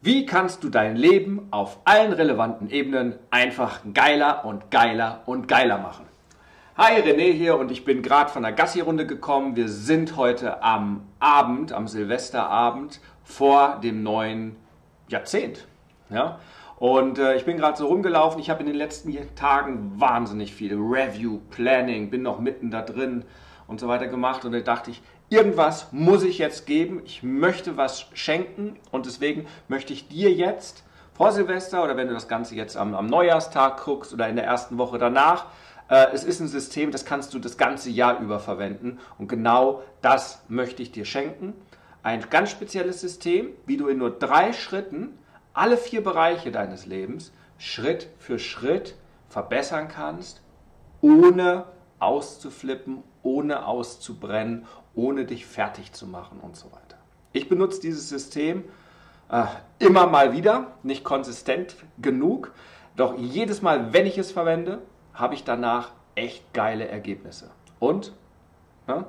Wie kannst du dein Leben auf allen relevanten Ebenen einfach geiler und geiler und geiler machen? Hi, René hier und ich bin gerade von der Gassi-Runde gekommen. Wir sind heute am Abend, am Silvesterabend vor dem neuen Jahrzehnt. Ja? Und äh, ich bin gerade so rumgelaufen. Ich habe in den letzten Tagen wahnsinnig viel Review, Planning, bin noch mitten da drin und so weiter gemacht. Und da dachte ich, irgendwas muss ich jetzt geben, ich möchte was schenken und deswegen möchte ich dir jetzt vor Silvester oder wenn du das Ganze jetzt am, am Neujahrstag guckst oder in der ersten Woche danach, äh, es ist ein System, das kannst du das ganze Jahr über verwenden und genau das möchte ich dir schenken. Ein ganz spezielles System, wie du in nur drei Schritten alle vier Bereiche deines Lebens Schritt für Schritt verbessern kannst, ohne auszuflippen, ohne auszubrennen, ohne dich fertig zu machen und so weiter. Ich benutze dieses System äh, immer mal wieder, nicht konsistent genug, doch jedes Mal, wenn ich es verwende, habe ich danach echt geile Ergebnisse. Und ja,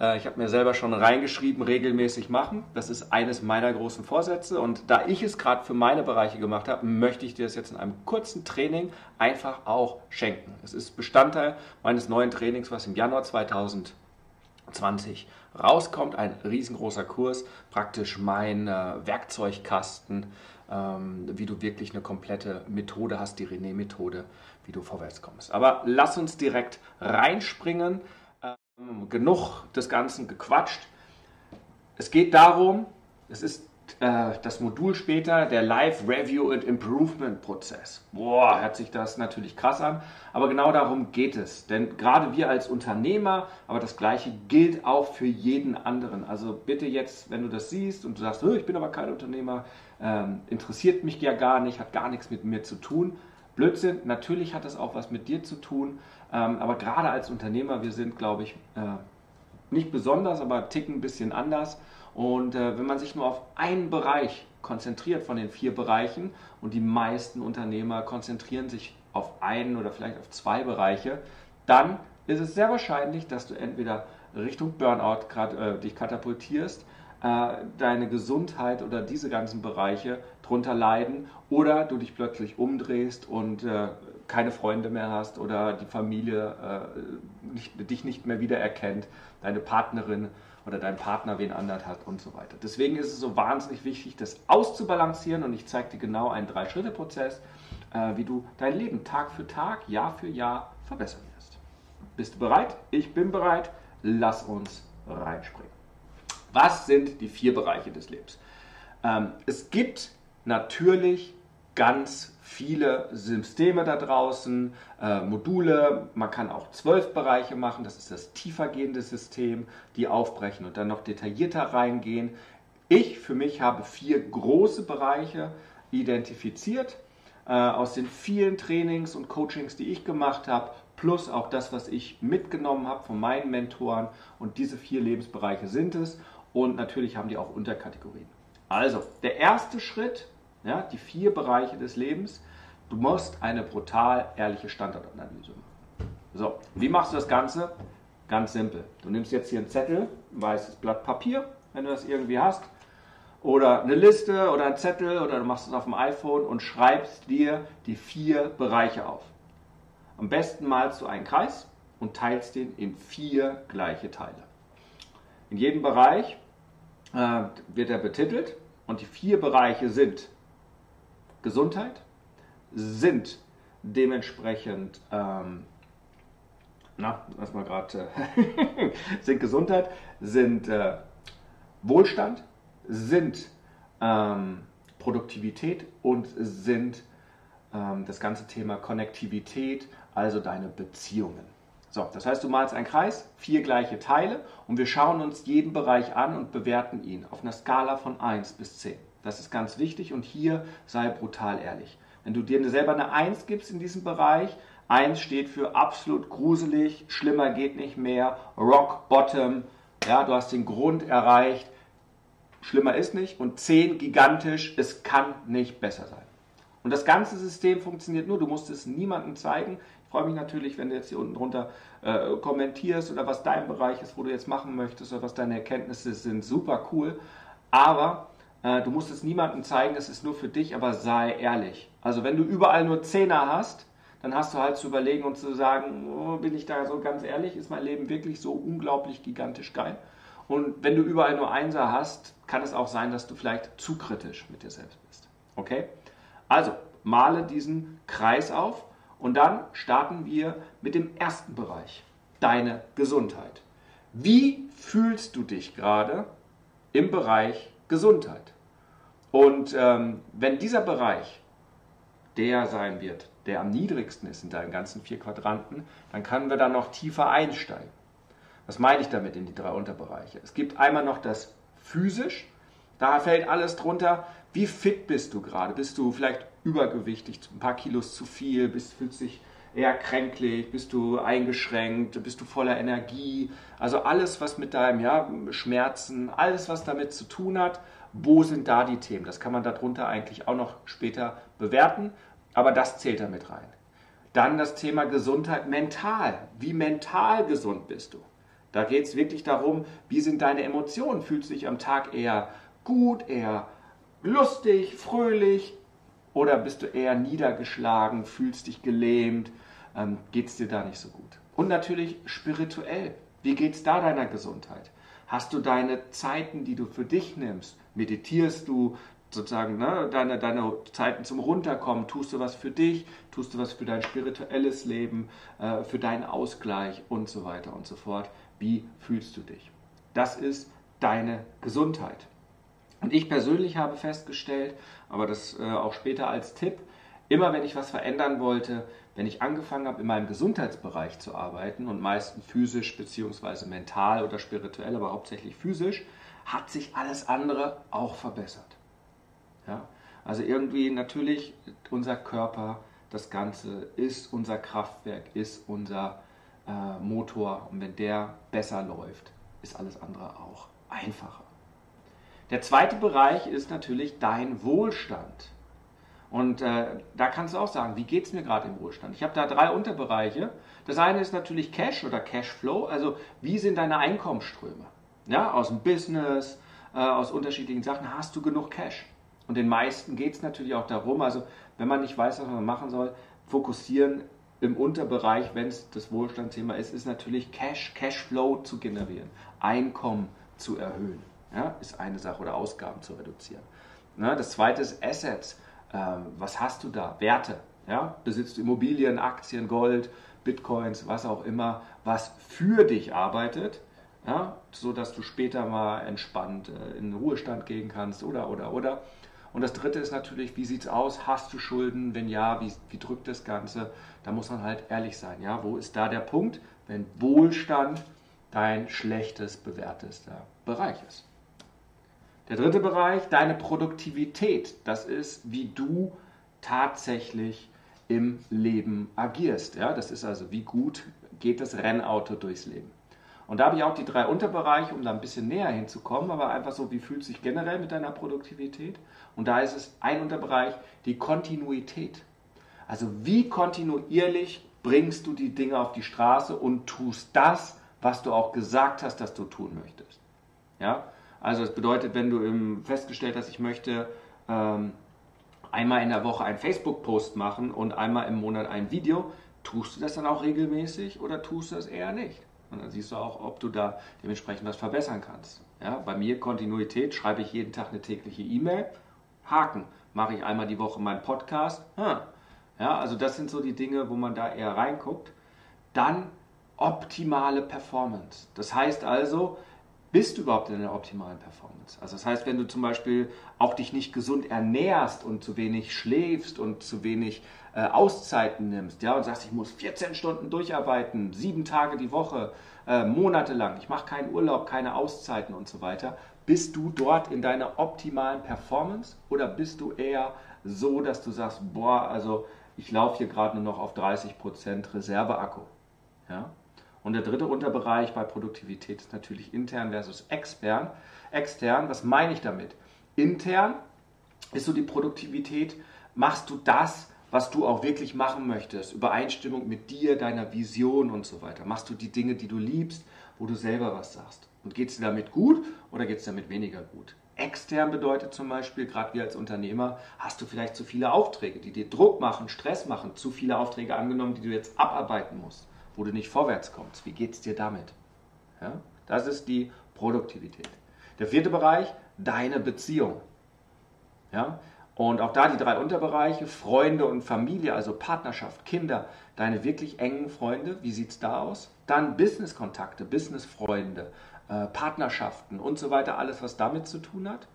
äh, ich habe mir selber schon reingeschrieben, regelmäßig machen. Das ist eines meiner großen Vorsätze. Und da ich es gerade für meine Bereiche gemacht habe, möchte ich dir das jetzt in einem kurzen Training einfach auch schenken. Es ist Bestandteil meines neuen Trainings, was im Januar 2020 rauskommt. Ein riesengroßer Kurs, praktisch mein äh, Werkzeugkasten, ähm, wie du wirklich eine komplette Methode hast, die René-Methode, wie du vorwärts kommst. Aber lass uns direkt reinspringen genug des Ganzen gequatscht. Es geht darum, es ist das Modul später, der Live Review and Improvement Prozess. Boah, hört sich das natürlich krass an, aber genau darum geht es. Denn gerade wir als Unternehmer, aber das Gleiche gilt auch für jeden anderen. Also bitte jetzt, wenn du das siehst und du sagst, ich bin aber kein Unternehmer, ähm, interessiert mich ja gar nicht, hat gar nichts mit mir zu tun. Blödsinn, natürlich hat das auch was mit dir zu tun, ähm, aber gerade als Unternehmer, wir sind, glaube ich, äh, nicht besonders, aber ticken ein bisschen anders. Und äh, wenn man sich nur auf einen Bereich konzentriert von den vier Bereichen und die meisten Unternehmer konzentrieren sich auf einen oder vielleicht auf zwei Bereiche, dann ist es sehr wahrscheinlich, dass du entweder Richtung Burnout grad, äh, dich katapultierst, äh, deine Gesundheit oder diese ganzen Bereiche drunter leiden oder du dich plötzlich umdrehst und äh, keine Freunde mehr hast oder die Familie äh, nicht, dich nicht mehr wiedererkennt, deine Partnerin oder dein Partner wen anderen hat und so weiter. Deswegen ist es so wahnsinnig wichtig, das auszubalancieren und ich zeige dir genau einen Drei-Schritte-Prozess, äh, wie du dein Leben Tag für Tag, Jahr für Jahr verbessern wirst. Bist du bereit? Ich bin bereit. Lass uns reinspringen. Was sind die vier Bereiche des Lebens? Ähm, es gibt natürlich ganz viele Systeme da draußen, äh, Module. Man kann auch zwölf Bereiche machen. Das ist das tiefergehende System, die aufbrechen und dann noch detaillierter reingehen. Ich für mich habe vier große Bereiche identifiziert äh, aus den vielen Trainings und Coachings, die ich gemacht habe, plus auch das, was ich mitgenommen habe von meinen Mentoren. Und diese vier Lebensbereiche sind es. Und natürlich haben die auch Unterkategorien. Also, der erste Schritt ja, die vier Bereiche des Lebens. Du musst eine brutal ehrliche Standortanalyse machen. So, wie machst du das Ganze? Ganz simpel. Du nimmst jetzt hier einen Zettel, ein weißes Blatt Papier, wenn du das irgendwie hast, oder eine Liste oder einen Zettel oder du machst es auf dem iPhone und schreibst dir die vier Bereiche auf. Am besten malst du einen Kreis und teilst den in vier gleiche Teile. In jedem Bereich äh, wird er betitelt und die vier Bereiche sind Gesundheit, sind dementsprechend, ähm, na, lass mal gerade, äh, sind Gesundheit, sind äh, Wohlstand, sind ähm, Produktivität und sind ähm, das ganze Thema Konnektivität, also deine Beziehungen. So, das heißt, du malst einen Kreis, vier gleiche Teile und wir schauen uns jeden Bereich an und bewerten ihn auf einer Skala von 1 bis 10. Das ist ganz wichtig und hier sei brutal ehrlich. Wenn du dir selber eine 1 gibst in diesem Bereich, 1 steht für absolut gruselig, schlimmer geht nicht mehr, Rock Bottom, ja, du hast den Grund erreicht, schlimmer ist nicht und 10 gigantisch, es kann nicht besser sein. Und das ganze System funktioniert nur, du musst es niemandem zeigen. Ich freue mich natürlich, wenn du jetzt hier unten drunter äh, kommentierst oder was dein Bereich ist, wo du jetzt machen möchtest oder was deine Erkenntnisse sind. Super cool. Aber du musst es niemandem zeigen, es ist nur für dich, aber sei ehrlich. Also wenn du überall nur Zehner hast, dann hast du halt zu überlegen und zu sagen, oh, bin ich da so ganz ehrlich, ist mein Leben wirklich so unglaublich gigantisch geil? Und wenn du überall nur Einser hast, kann es auch sein, dass du vielleicht zu kritisch mit dir selbst bist. Okay? Also, male diesen Kreis auf und dann starten wir mit dem ersten Bereich, deine Gesundheit. Wie fühlst du dich gerade im Bereich Gesundheit? Und ähm, wenn dieser Bereich der sein wird, der am niedrigsten ist in deinen ganzen vier Quadranten, dann können wir da noch tiefer einsteigen. Was meine ich damit in die drei Unterbereiche? Es gibt einmal noch das physisch, da fällt alles drunter. Wie fit bist du gerade? Bist du vielleicht übergewichtig, ein paar Kilos zu viel, bist, fühlst dich eher kränklich, bist du eingeschränkt, bist du voller Energie? Also alles, was mit deinem ja, Schmerzen, alles, was damit zu tun hat, wo sind da die Themen? Das kann man darunter eigentlich auch noch später bewerten, aber das zählt damit rein. Dann das Thema Gesundheit mental. Wie mental gesund bist du? Da geht es wirklich darum, wie sind deine Emotionen? Fühlst du dich am Tag eher gut, eher lustig, fröhlich oder bist du eher niedergeschlagen, fühlst dich gelähmt, ähm, geht es dir da nicht so gut? Und natürlich spirituell. Wie geht es da deiner Gesundheit? Hast du deine Zeiten, die du für dich nimmst? Meditierst du sozusagen ne, deine, deine Zeiten zum Runterkommen? Tust du was für dich? Tust du was für dein spirituelles Leben, äh, für deinen Ausgleich und so weiter und so fort? Wie fühlst du dich? Das ist deine Gesundheit. Und ich persönlich habe festgestellt, aber das äh, auch später als Tipp, immer wenn ich was verändern wollte, wenn ich angefangen habe, in meinem Gesundheitsbereich zu arbeiten und meistens physisch bzw. mental oder spirituell, aber hauptsächlich physisch, hat sich alles andere auch verbessert. Ja? Also irgendwie natürlich unser Körper, das Ganze ist unser Kraftwerk, ist unser äh, Motor und wenn der besser läuft, ist alles andere auch einfacher. Der zweite Bereich ist natürlich dein Wohlstand. Und äh, da kannst du auch sagen, wie geht es mir gerade im Wohlstand? Ich habe da drei Unterbereiche. Das eine ist natürlich Cash oder Cashflow, also wie sind deine Einkommensströme? Ja, aus dem Business, äh, aus unterschiedlichen Sachen, hast du genug Cash? Und den meisten geht es natürlich auch darum, also wenn man nicht weiß, was man machen soll, fokussieren im Unterbereich, wenn es das Wohlstandsthema ist, ist natürlich Cash, Cashflow zu generieren, Einkommen zu erhöhen. Ja, ist eine Sache oder Ausgaben zu reduzieren. Ja, das zweite ist Assets. Ähm, was hast du da? Werte. Ja? Besitzt du Immobilien, Aktien, Gold, Bitcoins, was auch immer, was für dich arbeitet, ja? so dass du später mal entspannt äh, in den Ruhestand gehen kannst oder, oder, oder. Und das dritte ist natürlich, wie sieht es aus? Hast du Schulden? Wenn ja, wie, wie drückt das Ganze? Da muss man halt ehrlich sein. Ja? Wo ist da der Punkt, wenn Wohlstand dein schlechtes bewertester Bereich ist? Der dritte Bereich, deine Produktivität. Das ist, wie du tatsächlich im Leben agierst. Ja? Das ist also, wie gut geht das Rennauto durchs Leben. Und da habe ich auch die drei Unterbereiche, um da ein bisschen näher hinzukommen, aber einfach so, wie fühlt sich generell mit deiner Produktivität? Und da ist es ein Unterbereich, die Kontinuität. Also wie kontinuierlich bringst du die Dinge auf die Straße und tust das, was du auch gesagt hast, dass du tun möchtest. Ja? Also das bedeutet, wenn du festgestellt hast, ich möchte ähm, einmal in der Woche einen Facebook-Post machen und einmal im Monat ein Video, tust du das dann auch regelmäßig oder tust du das eher nicht? Und dann siehst du auch, ob du da dementsprechend was verbessern kannst. Ja, bei mir Kontinuität, schreibe ich jeden Tag eine tägliche E-Mail. Haken, mache ich einmal die Woche meinen Podcast. Hm. Ja, also das sind so die Dinge, wo man da eher reinguckt. Dann optimale Performance. Das heißt also, bist du überhaupt in der optimalen Performance? Also das heißt, wenn du zum Beispiel auch dich nicht gesund ernährst und zu wenig schläfst und zu wenig äh, Auszeiten nimmst, ja, und sagst, ich muss 14 Stunden durcharbeiten, sieben Tage die Woche, äh, monatelang, ich mache keinen Urlaub, keine Auszeiten und so weiter, bist du dort in deiner optimalen Performance oder bist du eher so, dass du sagst, boah, also ich laufe hier gerade nur noch auf 30% Reserveakku. Ja? Und der dritte Unterbereich bei Produktivität ist natürlich intern versus extern. Extern, was meine ich damit? Intern ist so die Produktivität, machst du das, was du auch wirklich machen möchtest, Übereinstimmung mit dir, deiner Vision und so weiter. Machst du die Dinge, die du liebst, wo du selber was sagst. Und geht es dir damit gut oder geht es damit weniger gut? Extern bedeutet zum Beispiel, gerade wir als Unternehmer, hast du vielleicht zu viele Aufträge, die dir Druck machen, Stress machen, zu viele Aufträge angenommen, die du jetzt abarbeiten musst, wo du nicht vorwärts kommst. Wie geht es dir damit? Ja? Das ist die Produktivität. Der vierte Bereich, deine Beziehung. Ja? Und auch da die drei Unterbereiche, Freunde und Familie, also Partnerschaft, Kinder, deine wirklich engen Freunde, wie sieht es da aus? Dann Business-Kontakte, Business-Freunde, äh, Partnerschaften und so weiter, alles, was damit zu tun hat.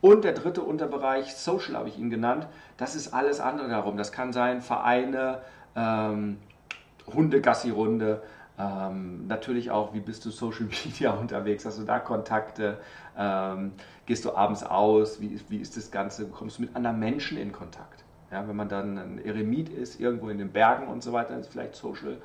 Und der dritte Unterbereich, Social habe ich ihn genannt, das ist alles andere darum. Das kann sein Vereine, ähm, Hundegassi-Runde, ähm, natürlich auch, wie bist du Social Media unterwegs? Hast du da Kontakte? Ähm, gehst du abends aus? Wie, wie ist das Ganze? Kommst du mit anderen Menschen in Kontakt? Ja, wenn man dann ein Eremit ist, irgendwo in den Bergen und so weiter, dann ist vielleicht Social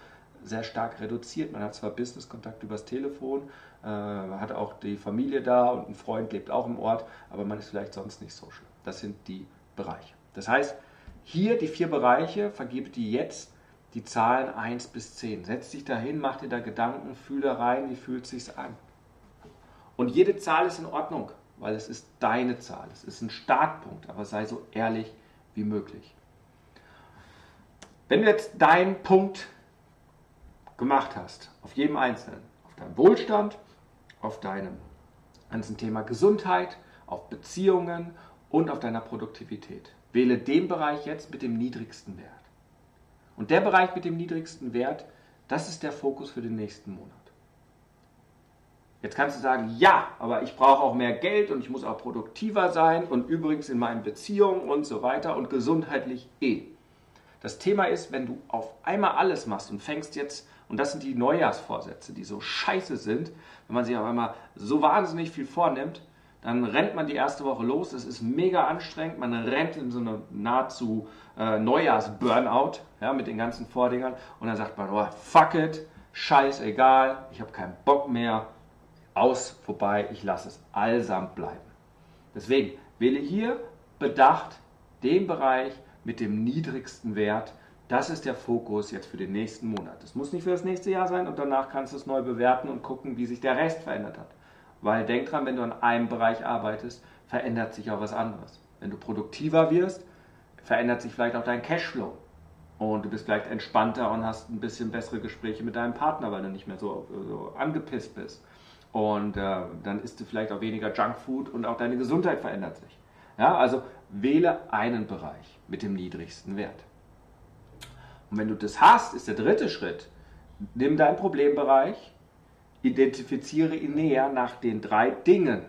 sehr stark reduziert. Man hat zwar Business-Kontakt übers Telefon, äh, hat auch die Familie da und ein Freund lebt auch im Ort, aber man ist vielleicht sonst nicht social. Das sind die Bereiche. Das heißt, hier die vier Bereiche, vergebe die jetzt die Zahlen 1 bis 10. Setz dich dahin, mach dir da Gedanken, fühle rein, wie fühlt es sich an. Und jede Zahl ist in Ordnung, weil es ist deine Zahl. Es ist ein Startpunkt, aber sei so ehrlich wie möglich. Wenn du jetzt deinen Punkt gemacht hast, auf jedem Einzelnen, auf deinem Wohlstand, auf deinem ganzen Thema Gesundheit, auf Beziehungen und auf deiner Produktivität, wähle den Bereich jetzt mit dem niedrigsten Wert. Und der Bereich mit dem niedrigsten Wert, das ist der Fokus für den nächsten Monat. Jetzt kannst du sagen, ja, aber ich brauche auch mehr Geld und ich muss auch produktiver sein und übrigens in meinen Beziehungen und so weiter und gesundheitlich eh. Das Thema ist, wenn du auf einmal alles machst und fängst jetzt, und das sind die Neujahrsvorsätze, die so scheiße sind, wenn man sich auf einmal so wahnsinnig viel vornimmt, dann rennt man die erste Woche los, es ist mega anstrengend, man rennt in so eine nahezu äh, Neujahrs-Burnout ja, mit den ganzen Vordingern und dann sagt man, oh, fuck it, scheißegal, ich habe keinen Bock mehr, aus, vorbei, ich lasse es allsamt bleiben. Deswegen wähle hier bedacht den Bereich mit dem niedrigsten Wert. Das ist der Fokus jetzt für den nächsten Monat. Das muss nicht für das nächste Jahr sein und danach kannst du es neu bewerten und gucken, wie sich der Rest verändert hat. Weil denk dran, wenn du an einem Bereich arbeitest, verändert sich auch was anderes. Wenn du produktiver wirst, verändert sich vielleicht auch dein Cashflow. Und du bist vielleicht entspannter und hast ein bisschen bessere Gespräche mit deinem Partner, weil du nicht mehr so, so angepisst bist. Und äh, dann isst du vielleicht auch weniger Junkfood und auch deine Gesundheit verändert sich. Ja, also wähle einen Bereich mit dem niedrigsten Wert. Und wenn du das hast, ist der dritte Schritt, nimm deinen Problembereich, identifiziere ihn näher nach den drei Dingen,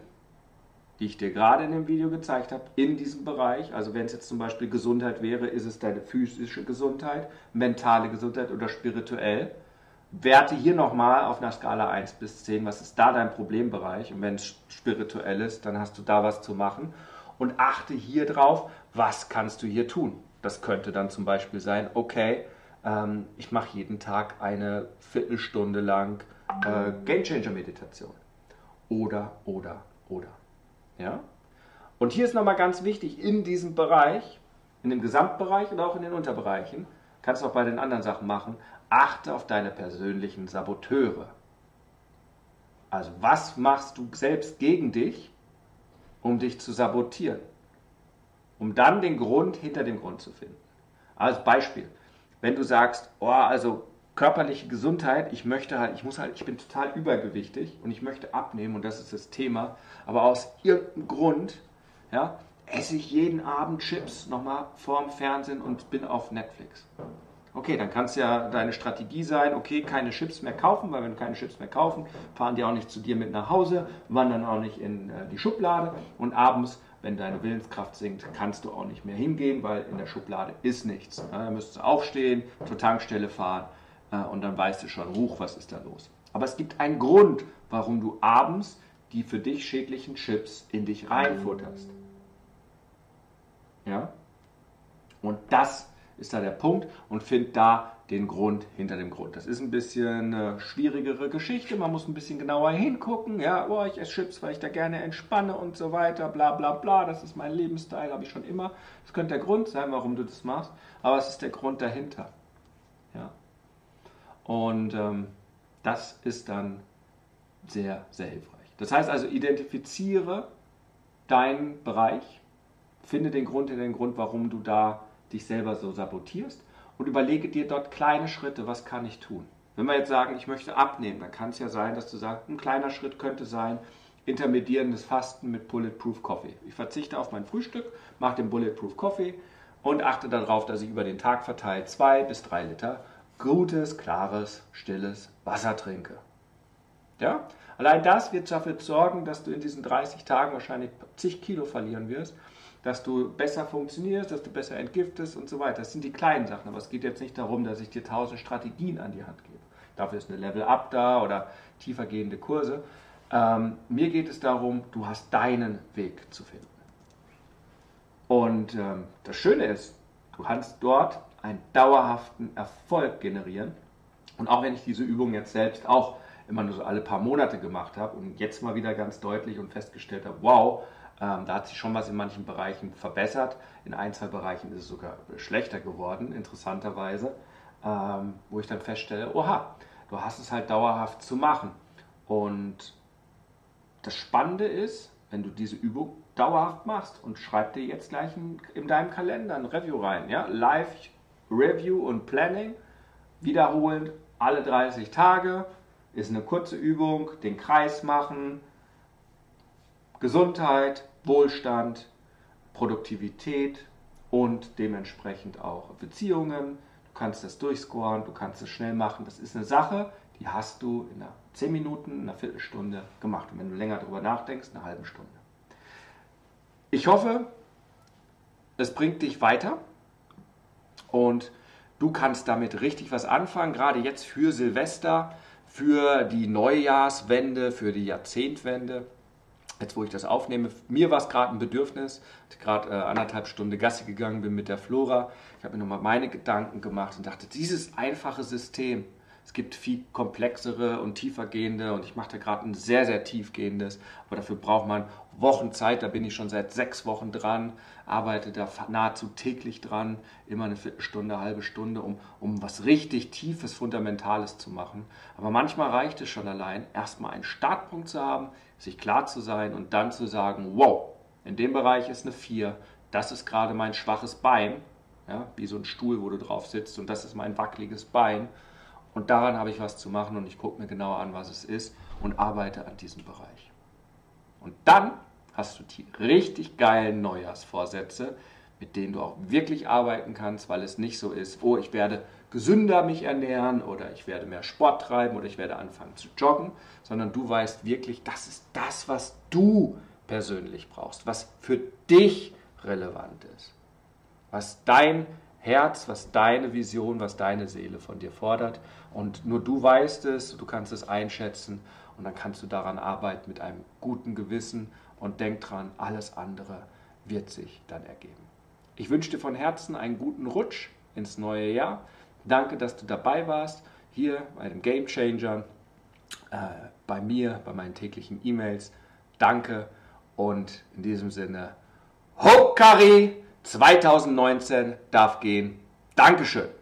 die ich dir gerade in dem Video gezeigt habe, in diesem Bereich. Also wenn es jetzt zum Beispiel Gesundheit wäre, ist es deine physische Gesundheit, mentale Gesundheit oder spirituell. Werte hier nochmal auf einer Skala 1 bis 10, was ist da dein Problembereich? Und wenn es spirituell ist, dann hast du da was zu machen. Und achte hier drauf, was kannst du hier tun? Das könnte dann zum Beispiel sein, okay, ähm, ich mache jeden Tag eine Viertelstunde lang äh, Game Changer Meditation. Oder, oder, oder. Ja? Und hier ist nochmal ganz wichtig, in diesem Bereich, in dem Gesamtbereich und auch in den Unterbereichen, kannst du auch bei den anderen Sachen machen, achte auf deine persönlichen Saboteure. Also was machst du selbst gegen dich, um dich zu sabotieren? Um dann den Grund hinter dem Grund zu finden. Als Beispiel, wenn du sagst, oh, also körperliche Gesundheit, ich möchte halt, ich muss halt, ich bin total übergewichtig und ich möchte abnehmen und das ist das Thema, aber aus irgendeinem Grund, ja, esse ich jeden Abend Chips nochmal vorm Fernsehen und bin auf Netflix. Okay, dann kann es ja deine Strategie sein, okay, keine Chips mehr kaufen, weil wenn du keine Chips mehr kaufen, fahren die auch nicht zu dir mit nach Hause, wandern auch nicht in äh, die Schublade und abends, wenn deine Willenskraft sinkt, kannst du auch nicht mehr hingehen, weil in der Schublade ist nichts. Ja, da müsstest du aufstehen, zur Tankstelle fahren und dann weißt du schon, huch, was ist da los. Aber es gibt einen Grund, warum du abends die für dich schädlichen Chips in dich reinfutterst. Ja? Und das ist da der Punkt und find da den Grund hinter dem Grund. Das ist ein bisschen eine schwierigere Geschichte. Man muss ein bisschen genauer hingucken. Ja, oh, ich esse Chips, weil ich da gerne entspanne und so weiter. Bla bla bla. Das ist mein Lebensstil, habe ich schon immer. Das könnte der Grund sein, warum du das machst. Aber es ist der Grund dahinter. Und ähm, das ist dann sehr, sehr hilfreich. Das heißt also, identifiziere deinen Bereich, finde den Grund hinter den Grund, warum du da dich selber so sabotierst und überlege dir dort kleine Schritte, was kann ich tun. Wenn wir jetzt sagen, ich möchte abnehmen, dann kann es ja sein, dass du sagst, ein kleiner Schritt könnte sein, intermedierendes Fasten mit Bulletproof Coffee. Ich verzichte auf mein Frühstück, mache den Bulletproof Coffee und achte darauf, dass ich über den Tag verteilt zwei bis drei Liter gutes, klares, stilles Wasser trinke. Ja? Allein das wird dafür sorgen, dass du in diesen 30 Tagen wahrscheinlich zig Kilo verlieren wirst dass du besser funktionierst, dass du besser entgiftest und so weiter. Das sind die kleinen Sachen, aber es geht jetzt nicht darum, dass ich dir tausend Strategien an die Hand gebe. Dafür ist eine Level-Up da oder tiefergehende Kurse. Ähm, mir geht es darum, du hast deinen Weg zu finden. Und ähm, das Schöne ist, du kannst dort einen dauerhaften Erfolg generieren. Und auch wenn ich diese Übung jetzt selbst auch immer nur so alle paar Monate gemacht habe und jetzt mal wieder ganz deutlich und festgestellt habe, wow, ähm, da hat sich schon was in manchen Bereichen verbessert. In ein, zwei Bereichen ist es sogar schlechter geworden, interessanterweise. Ähm, wo ich dann feststelle, oha, du hast es halt dauerhaft zu machen. Und das Spannende ist, wenn du diese Übung dauerhaft machst und schreib dir jetzt gleich in, in deinem Kalender ein Review rein. Ja? Live Review und Planning, wiederholend alle 30 Tage, ist eine kurze Übung, den Kreis machen, Gesundheit, Wohlstand, Produktivität und dementsprechend auch Beziehungen. Du kannst das durchscoren, du kannst es schnell machen. Das ist eine Sache, die hast du in einer 10 Minuten, in einer Viertelstunde gemacht. Und wenn du länger darüber nachdenkst, eine halbe Stunde. Ich hoffe, es bringt dich weiter und du kannst damit richtig was anfangen, gerade jetzt für Silvester, für die Neujahrswende, für die Jahrzehntwende jetzt wo ich das aufnehme, mir war es gerade ein Bedürfnis, ich gerade äh, anderthalb Stunden Gasse gegangen bin mit der Flora. Ich habe mir nochmal meine Gedanken gemacht und dachte, dieses einfache System, es gibt viel komplexere und tiefergehende und ich mache da gerade ein sehr, sehr tiefgehendes, aber dafür braucht man Wochen Zeit, da bin ich schon seit sechs Wochen dran, arbeite da nahezu täglich dran, immer eine Viertelstunde, eine halbe Stunde, um, um was richtig Tiefes, Fundamentales zu machen. Aber manchmal reicht es schon allein, erstmal einen Startpunkt zu haben, sich klar zu sein und dann zu sagen, wow, in dem Bereich ist eine 4, das ist gerade mein schwaches Bein, ja, wie so ein Stuhl, wo du drauf sitzt und das ist mein wackeliges Bein und daran habe ich was zu machen und ich gucke mir genau an, was es ist und arbeite an diesem Bereich. Und dann hast du die richtig geilen Neujahrsvorsätze, mit denen du auch wirklich arbeiten kannst, weil es nicht so ist, oh, ich werde gesünder mich ernähren oder ich werde mehr Sport treiben oder ich werde anfangen zu joggen, sondern du weißt wirklich, das ist das, was du persönlich brauchst, was für dich relevant ist, was dein Herz, was deine Vision, was deine Seele von dir fordert. Und nur du weißt es, du kannst es einschätzen und dann kannst du daran arbeiten mit einem guten Gewissen und denk dran, alles andere wird sich dann ergeben. Ich wünsche dir von Herzen einen guten Rutsch ins neue Jahr. Danke, dass du dabei warst, hier bei dem Game Changer, äh, bei mir, bei meinen täglichen E-Mails. Danke und in diesem Sinne, Hokari! 2019 darf gehen. Dankeschön.